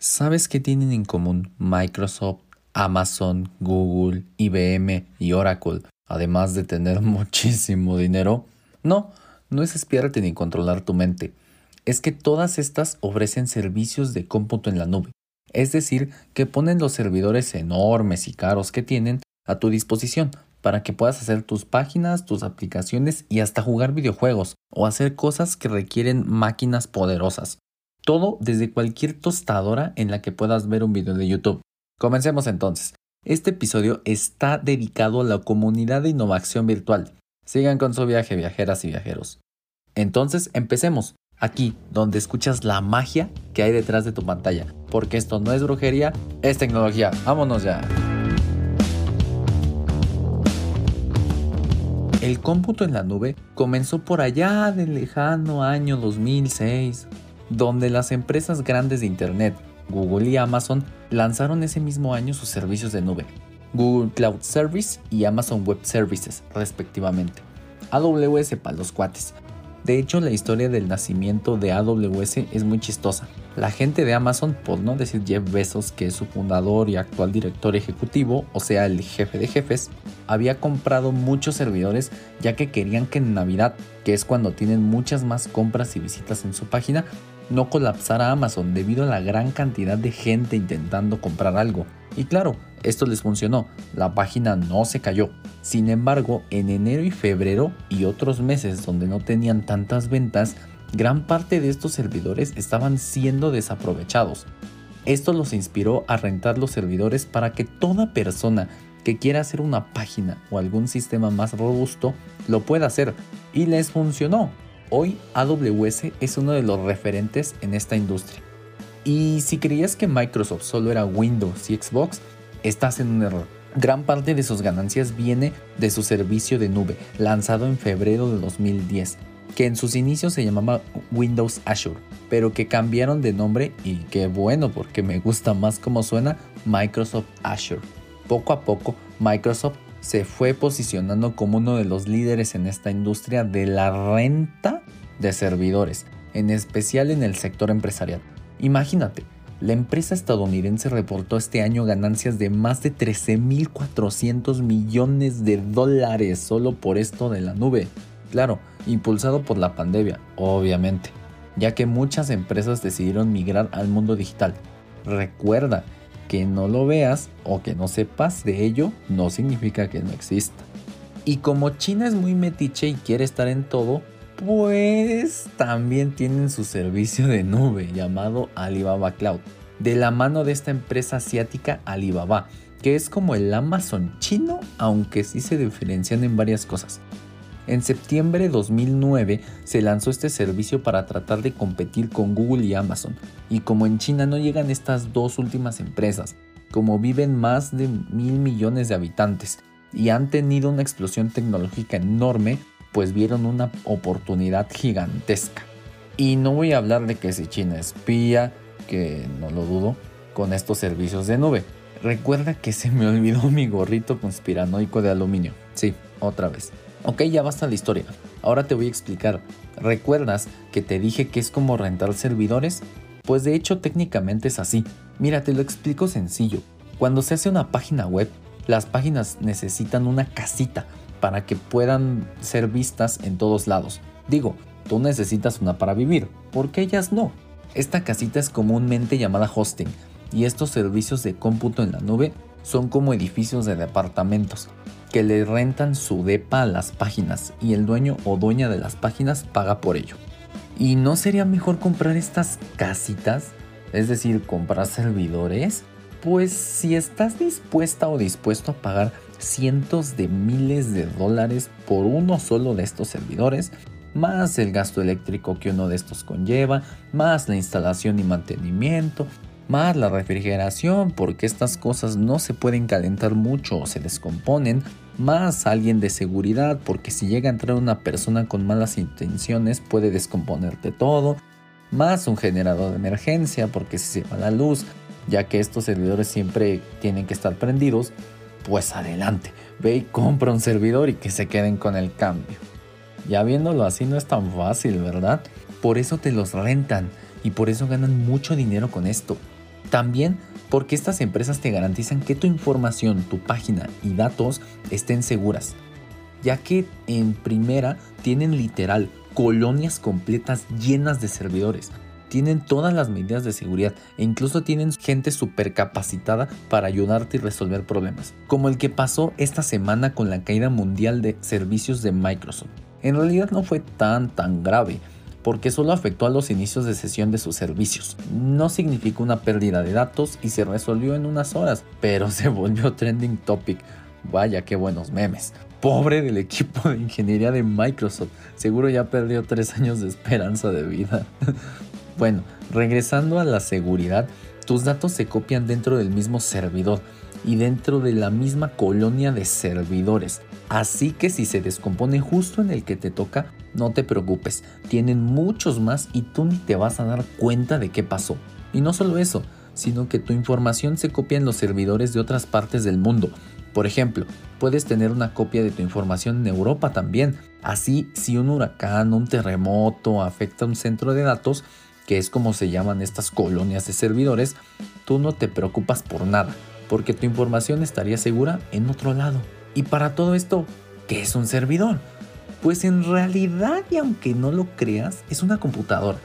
¿Sabes qué tienen en común Microsoft, Amazon, Google, IBM y Oracle, además de tener muchísimo dinero? No, no es espiarte ni controlar tu mente. Es que todas estas ofrecen servicios de cómputo en la nube. Es decir, que ponen los servidores enormes y caros que tienen a tu disposición para que puedas hacer tus páginas, tus aplicaciones y hasta jugar videojuegos o hacer cosas que requieren máquinas poderosas. Todo desde cualquier tostadora en la que puedas ver un video de YouTube. Comencemos entonces. Este episodio está dedicado a la comunidad de innovación virtual. Sigan con su viaje, viajeras y viajeros. Entonces, empecemos. Aquí, donde escuchas la magia que hay detrás de tu pantalla. Porque esto no es brujería, es tecnología. Vámonos ya. El cómputo en la nube comenzó por allá del lejano año 2006, donde las empresas grandes de Internet, Google y Amazon, lanzaron ese mismo año sus servicios de nube, Google Cloud Service y Amazon Web Services, respectivamente. AWS para los cuates, de hecho, la historia del nacimiento de AWS es muy chistosa. La gente de Amazon, por no decir Jeff Bezos, que es su fundador y actual director ejecutivo, o sea, el jefe de jefes, había comprado muchos servidores ya que querían que en Navidad, que es cuando tienen muchas más compras y visitas en su página, no colapsara Amazon debido a la gran cantidad de gente intentando comprar algo. Y claro, esto les funcionó, la página no se cayó. Sin embargo, en enero y febrero y otros meses donde no tenían tantas ventas, gran parte de estos servidores estaban siendo desaprovechados. Esto los inspiró a rentar los servidores para que toda persona que quiera hacer una página o algún sistema más robusto lo pueda hacer. Y les funcionó. Hoy AWS es uno de los referentes en esta industria. Y si creías que Microsoft solo era Windows y Xbox, estás en un error. Gran parte de sus ganancias viene de su servicio de nube, lanzado en febrero de 2010, que en sus inicios se llamaba Windows Azure, pero que cambiaron de nombre y qué bueno porque me gusta más cómo suena Microsoft Azure. Poco a poco, Microsoft se fue posicionando como uno de los líderes en esta industria de la renta de servidores, en especial en el sector empresarial. Imagínate, la empresa estadounidense reportó este año ganancias de más de 13.400 millones de dólares solo por esto de la nube. Claro, impulsado por la pandemia, obviamente, ya que muchas empresas decidieron migrar al mundo digital. Recuerda que no lo veas o que no sepas de ello no significa que no exista. Y como China es muy metiche y quiere estar en todo, pues también tienen su servicio de nube llamado Alibaba Cloud, de la mano de esta empresa asiática Alibaba, que es como el Amazon chino, aunque sí se diferencian en varias cosas. En septiembre de 2009 se lanzó este servicio para tratar de competir con Google y Amazon, y como en China no llegan estas dos últimas empresas, como viven más de mil millones de habitantes y han tenido una explosión tecnológica enorme, pues vieron una oportunidad gigantesca. Y no voy a hablar de que si China espía, que no lo dudo, con estos servicios de nube. Recuerda que se me olvidó mi gorrito conspiranoico de aluminio. Sí, otra vez. Ok, ya basta la historia. Ahora te voy a explicar. ¿Recuerdas que te dije que es como rentar servidores? Pues de hecho técnicamente es así. Mira, te lo explico sencillo. Cuando se hace una página web, las páginas necesitan una casita para que puedan ser vistas en todos lados. Digo, tú necesitas una para vivir, porque ellas no. Esta casita es comúnmente llamada hosting y estos servicios de cómputo en la nube son como edificios de departamentos que le rentan su depa a las páginas y el dueño o dueña de las páginas paga por ello. ¿Y no sería mejor comprar estas casitas? Es decir, comprar servidores. Pues si estás dispuesta o dispuesto a pagar cientos de miles de dólares por uno solo de estos servidores, más el gasto eléctrico que uno de estos conlleva, más la instalación y mantenimiento, más la refrigeración, porque estas cosas no se pueden calentar mucho o se descomponen, más alguien de seguridad, porque si llega a entrar una persona con malas intenciones puede descomponerte todo, más un generador de emergencia, porque si se va la luz, ya que estos servidores siempre tienen que estar prendidos, pues adelante, ve y compra un servidor y que se queden con el cambio. Ya viéndolo así no es tan fácil, ¿verdad? Por eso te los rentan y por eso ganan mucho dinero con esto. También porque estas empresas te garantizan que tu información, tu página y datos estén seguras, ya que en primera tienen literal colonias completas llenas de servidores. Tienen todas las medidas de seguridad e incluso tienen gente súper capacitada para ayudarte y resolver problemas, como el que pasó esta semana con la caída mundial de servicios de Microsoft. En realidad no fue tan tan grave, porque solo afectó a los inicios de sesión de sus servicios. No significó una pérdida de datos y se resolvió en unas horas, pero se volvió trending topic. Vaya, qué buenos memes. Pobre del equipo de ingeniería de Microsoft. Seguro ya perdió tres años de esperanza de vida. bueno, regresando a la seguridad, tus datos se copian dentro del mismo servidor y dentro de la misma colonia de servidores. Así que si se descompone justo en el que te toca, no te preocupes, tienen muchos más y tú ni te vas a dar cuenta de qué pasó. Y no solo eso, sino que tu información se copia en los servidores de otras partes del mundo. Por ejemplo, puedes tener una copia de tu información en Europa también. Así, si un huracán, un terremoto afecta un centro de datos, que es como se llaman estas colonias de servidores, tú no te preocupas por nada, porque tu información estaría segura en otro lado. Y para todo esto, ¿qué es un servidor? Pues en realidad, y aunque no lo creas, es una computadora.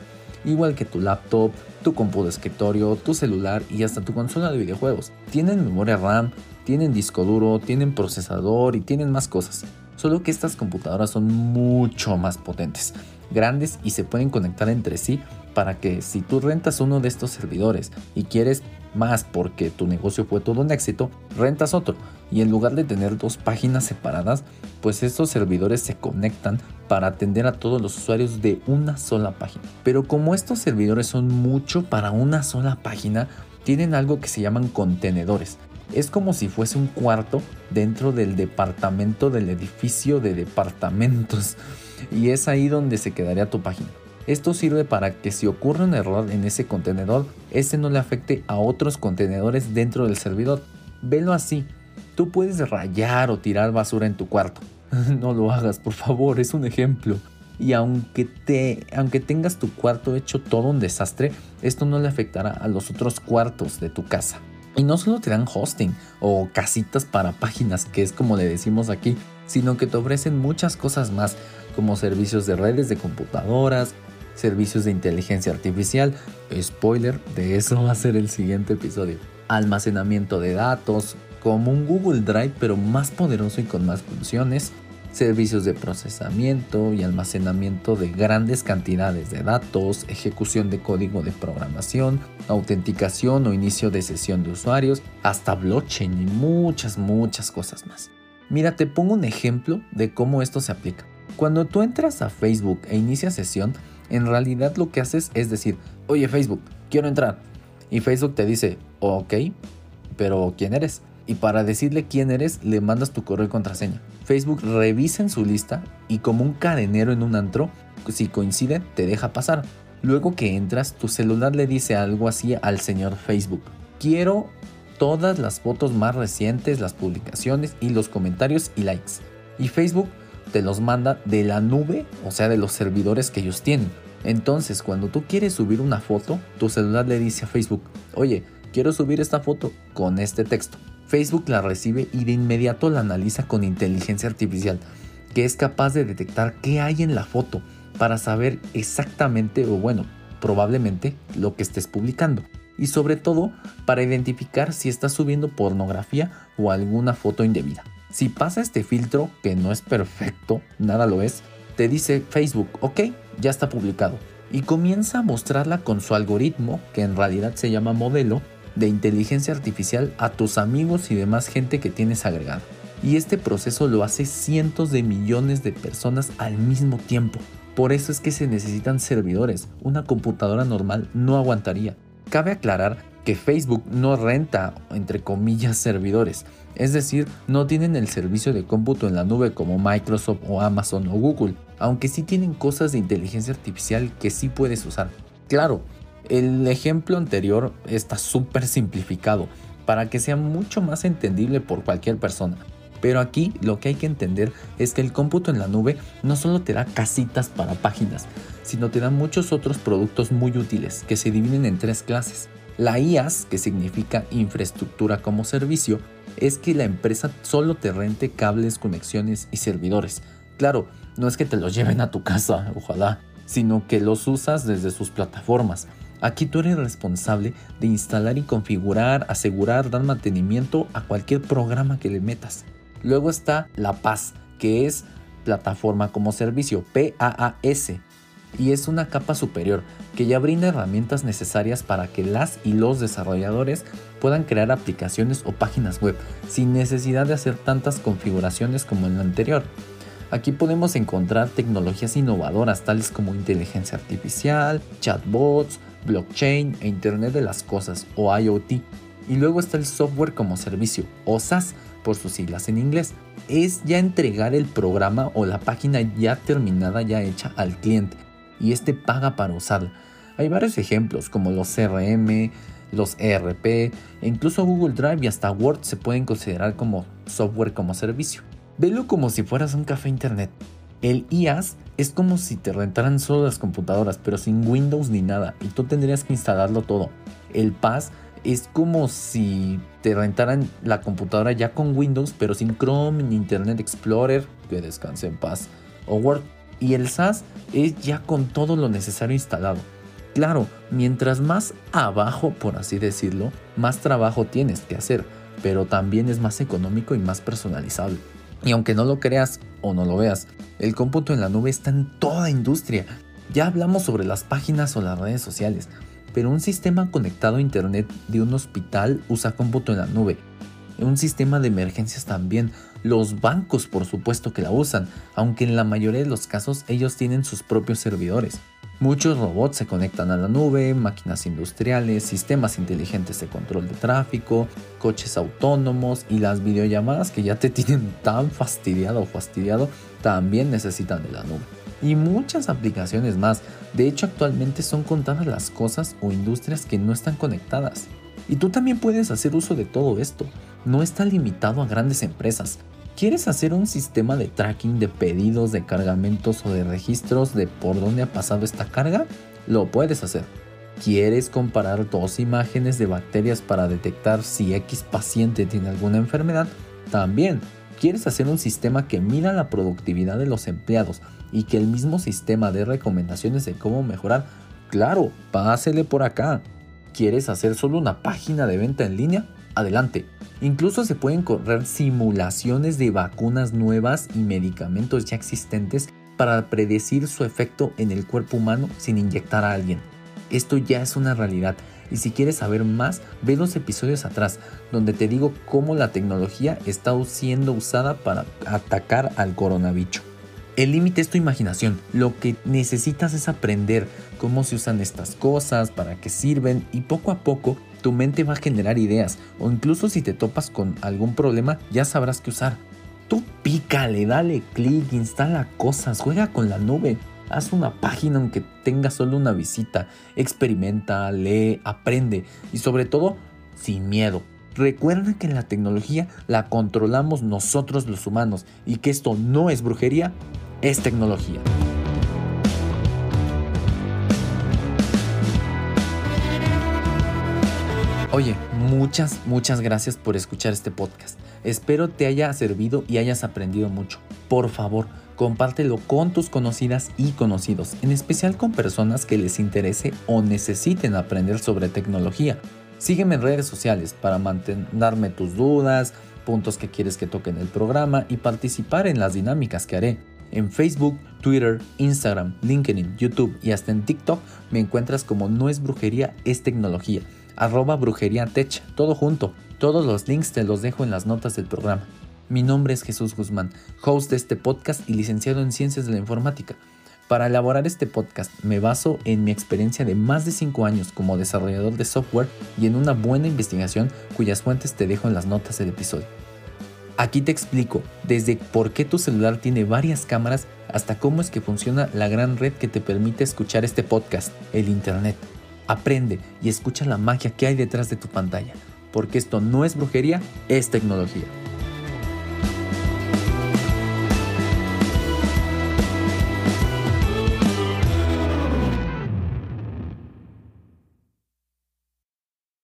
Igual que tu laptop, tu compu de escritorio, tu celular y hasta tu consola de videojuegos. Tienen memoria RAM, tienen disco duro, tienen procesador y tienen más cosas. Solo que estas computadoras son mucho más potentes, grandes y se pueden conectar entre sí para que si tú rentas uno de estos servidores y quieres más porque tu negocio fue todo un éxito, rentas otro y en lugar de tener dos páginas separadas, pues estos servidores se conectan para atender a todos los usuarios de una sola página. Pero como estos servidores son mucho para una sola página, tienen algo que se llaman contenedores. Es como si fuese un cuarto dentro del departamento del edificio de departamentos. Y es ahí donde se quedaría tu página. Esto sirve para que si ocurre un error en ese contenedor, ese no le afecte a otros contenedores dentro del servidor. Velo así. Tú puedes rayar o tirar basura en tu cuarto. no lo hagas, por favor, es un ejemplo. Y aunque, te, aunque tengas tu cuarto hecho todo un desastre, esto no le afectará a los otros cuartos de tu casa. Y no solo te dan hosting o casitas para páginas, que es como le decimos aquí, sino que te ofrecen muchas cosas más, como servicios de redes de computadoras, servicios de inteligencia artificial, spoiler, de eso va a ser el siguiente episodio, almacenamiento de datos, como un Google Drive pero más poderoso y con más funciones, servicios de procesamiento y almacenamiento de grandes cantidades de datos, ejecución de código de programación, autenticación o inicio de sesión de usuarios, hasta blockchain y muchas, muchas cosas más. Mira, te pongo un ejemplo de cómo esto se aplica. Cuando tú entras a Facebook e inicias sesión, en realidad lo que haces es decir, oye Facebook, quiero entrar. Y Facebook te dice, ok, pero ¿quién eres? Y para decirle quién eres, le mandas tu correo y contraseña. Facebook revisa en su lista y como un cadenero en un antro, si coincide, te deja pasar. Luego que entras, tu celular le dice algo así al señor Facebook. Quiero todas las fotos más recientes, las publicaciones y los comentarios y likes. Y Facebook te los manda de la nube, o sea, de los servidores que ellos tienen. Entonces, cuando tú quieres subir una foto, tu celular le dice a Facebook, oye, quiero subir esta foto con este texto. Facebook la recibe y de inmediato la analiza con inteligencia artificial, que es capaz de detectar qué hay en la foto para saber exactamente, o bueno, probablemente, lo que estés publicando. Y sobre todo, para identificar si estás subiendo pornografía o alguna foto indebida. Si pasa este filtro, que no es perfecto, nada lo es, te dice Facebook, ok, ya está publicado. Y comienza a mostrarla con su algoritmo, que en realidad se llama modelo, de inteligencia artificial a tus amigos y demás gente que tienes agregado. Y este proceso lo hace cientos de millones de personas al mismo tiempo. Por eso es que se necesitan servidores. Una computadora normal no aguantaría. Cabe aclarar que Facebook no renta, entre comillas, servidores. Es decir, no tienen el servicio de cómputo en la nube como Microsoft o Amazon o Google, aunque sí tienen cosas de inteligencia artificial que sí puedes usar. Claro, el ejemplo anterior está súper simplificado para que sea mucho más entendible por cualquier persona. Pero aquí lo que hay que entender es que el cómputo en la nube no solo te da casitas para páginas, sino te da muchos otros productos muy útiles que se dividen en tres clases. La IaaS, que significa infraestructura como servicio, es que la empresa solo te rente cables, conexiones y servidores. Claro, no es que te los lleven a tu casa, ojalá, sino que los usas desde sus plataformas. Aquí tú eres responsable de instalar y configurar, asegurar, dar mantenimiento a cualquier programa que le metas. Luego está la PAS, que es plataforma como servicio, PAAS, y es una capa superior que ya brinda herramientas necesarias para que las y los desarrolladores puedan crear aplicaciones o páginas web sin necesidad de hacer tantas configuraciones como en lo anterior. Aquí podemos encontrar tecnologías innovadoras tales como inteligencia artificial, chatbots, blockchain e Internet de las Cosas o IoT. Y luego está el software como servicio o SaaS por sus siglas en inglés. Es ya entregar el programa o la página ya terminada, ya hecha al cliente y este paga para usarla. Hay varios ejemplos como los CRM, los ERP, e incluso Google Drive y hasta Word se pueden considerar como software como servicio. Velo como si fueras un café internet. El IaaS es como si te rentaran solo las computadoras, pero sin Windows ni nada, y tú tendrías que instalarlo todo. El PaaS es como si te rentaran la computadora ya con Windows, pero sin Chrome ni Internet Explorer, que descanse en paz, o Word. Y el SaaS es ya con todo lo necesario instalado. Claro, mientras más abajo, por así decirlo, más trabajo tienes que hacer, pero también es más económico y más personalizable. Y aunque no lo creas o no lo veas, el cómputo en la nube está en toda industria. Ya hablamos sobre las páginas o las redes sociales, pero un sistema conectado a Internet de un hospital usa cómputo en la nube. Un sistema de emergencias también. Los bancos por supuesto que la usan, aunque en la mayoría de los casos ellos tienen sus propios servidores. Muchos robots se conectan a la nube, máquinas industriales, sistemas inteligentes de control de tráfico, coches autónomos y las videollamadas que ya te tienen tan fastidiado o fastidiado también necesitan de la nube. Y muchas aplicaciones más. De hecho, actualmente son contadas las cosas o industrias que no están conectadas. Y tú también puedes hacer uso de todo esto. No está limitado a grandes empresas. ¿Quieres hacer un sistema de tracking de pedidos, de cargamentos o de registros de por dónde ha pasado esta carga? Lo puedes hacer. ¿Quieres comparar dos imágenes de bacterias para detectar si X paciente tiene alguna enfermedad? También. ¿Quieres hacer un sistema que mida la productividad de los empleados y que el mismo sistema dé recomendaciones de cómo mejorar? Claro, pásele por acá. ¿Quieres hacer solo una página de venta en línea? Adelante. Incluso se pueden correr simulaciones de vacunas nuevas y medicamentos ya existentes para predecir su efecto en el cuerpo humano sin inyectar a alguien. Esto ya es una realidad y si quieres saber más, ve los episodios atrás, donde te digo cómo la tecnología está siendo usada para atacar al coronavirus. El límite es tu imaginación. Lo que necesitas es aprender cómo se usan estas cosas, para qué sirven y poco a poco tu mente va a generar ideas o incluso si te topas con algún problema ya sabrás qué usar. Tú pícale, dale clic, instala cosas, juega con la nube, haz una página aunque tenga solo una visita, experimenta, lee, aprende y sobre todo sin miedo. Recuerda que la tecnología la controlamos nosotros los humanos y que esto no es brujería, es tecnología. Oye, muchas, muchas gracias por escuchar este podcast. Espero te haya servido y hayas aprendido mucho. Por favor, compártelo con tus conocidas y conocidos, en especial con personas que les interese o necesiten aprender sobre tecnología. Sígueme en redes sociales para mantenerme tus dudas, puntos que quieres que toque en el programa y participar en las dinámicas que haré. En Facebook, Twitter, Instagram, LinkedIn, YouTube y hasta en TikTok me encuentras como No es brujería, es tecnología arroba brujería tech, todo junto. Todos los links te los dejo en las notas del programa. Mi nombre es Jesús Guzmán, host de este podcast y licenciado en Ciencias de la Informática. Para elaborar este podcast me baso en mi experiencia de más de 5 años como desarrollador de software y en una buena investigación cuyas fuentes te dejo en las notas del episodio. Aquí te explico desde por qué tu celular tiene varias cámaras hasta cómo es que funciona la gran red que te permite escuchar este podcast, el Internet. Aprende y escucha la magia que hay detrás de tu pantalla, porque esto no es brujería, es tecnología.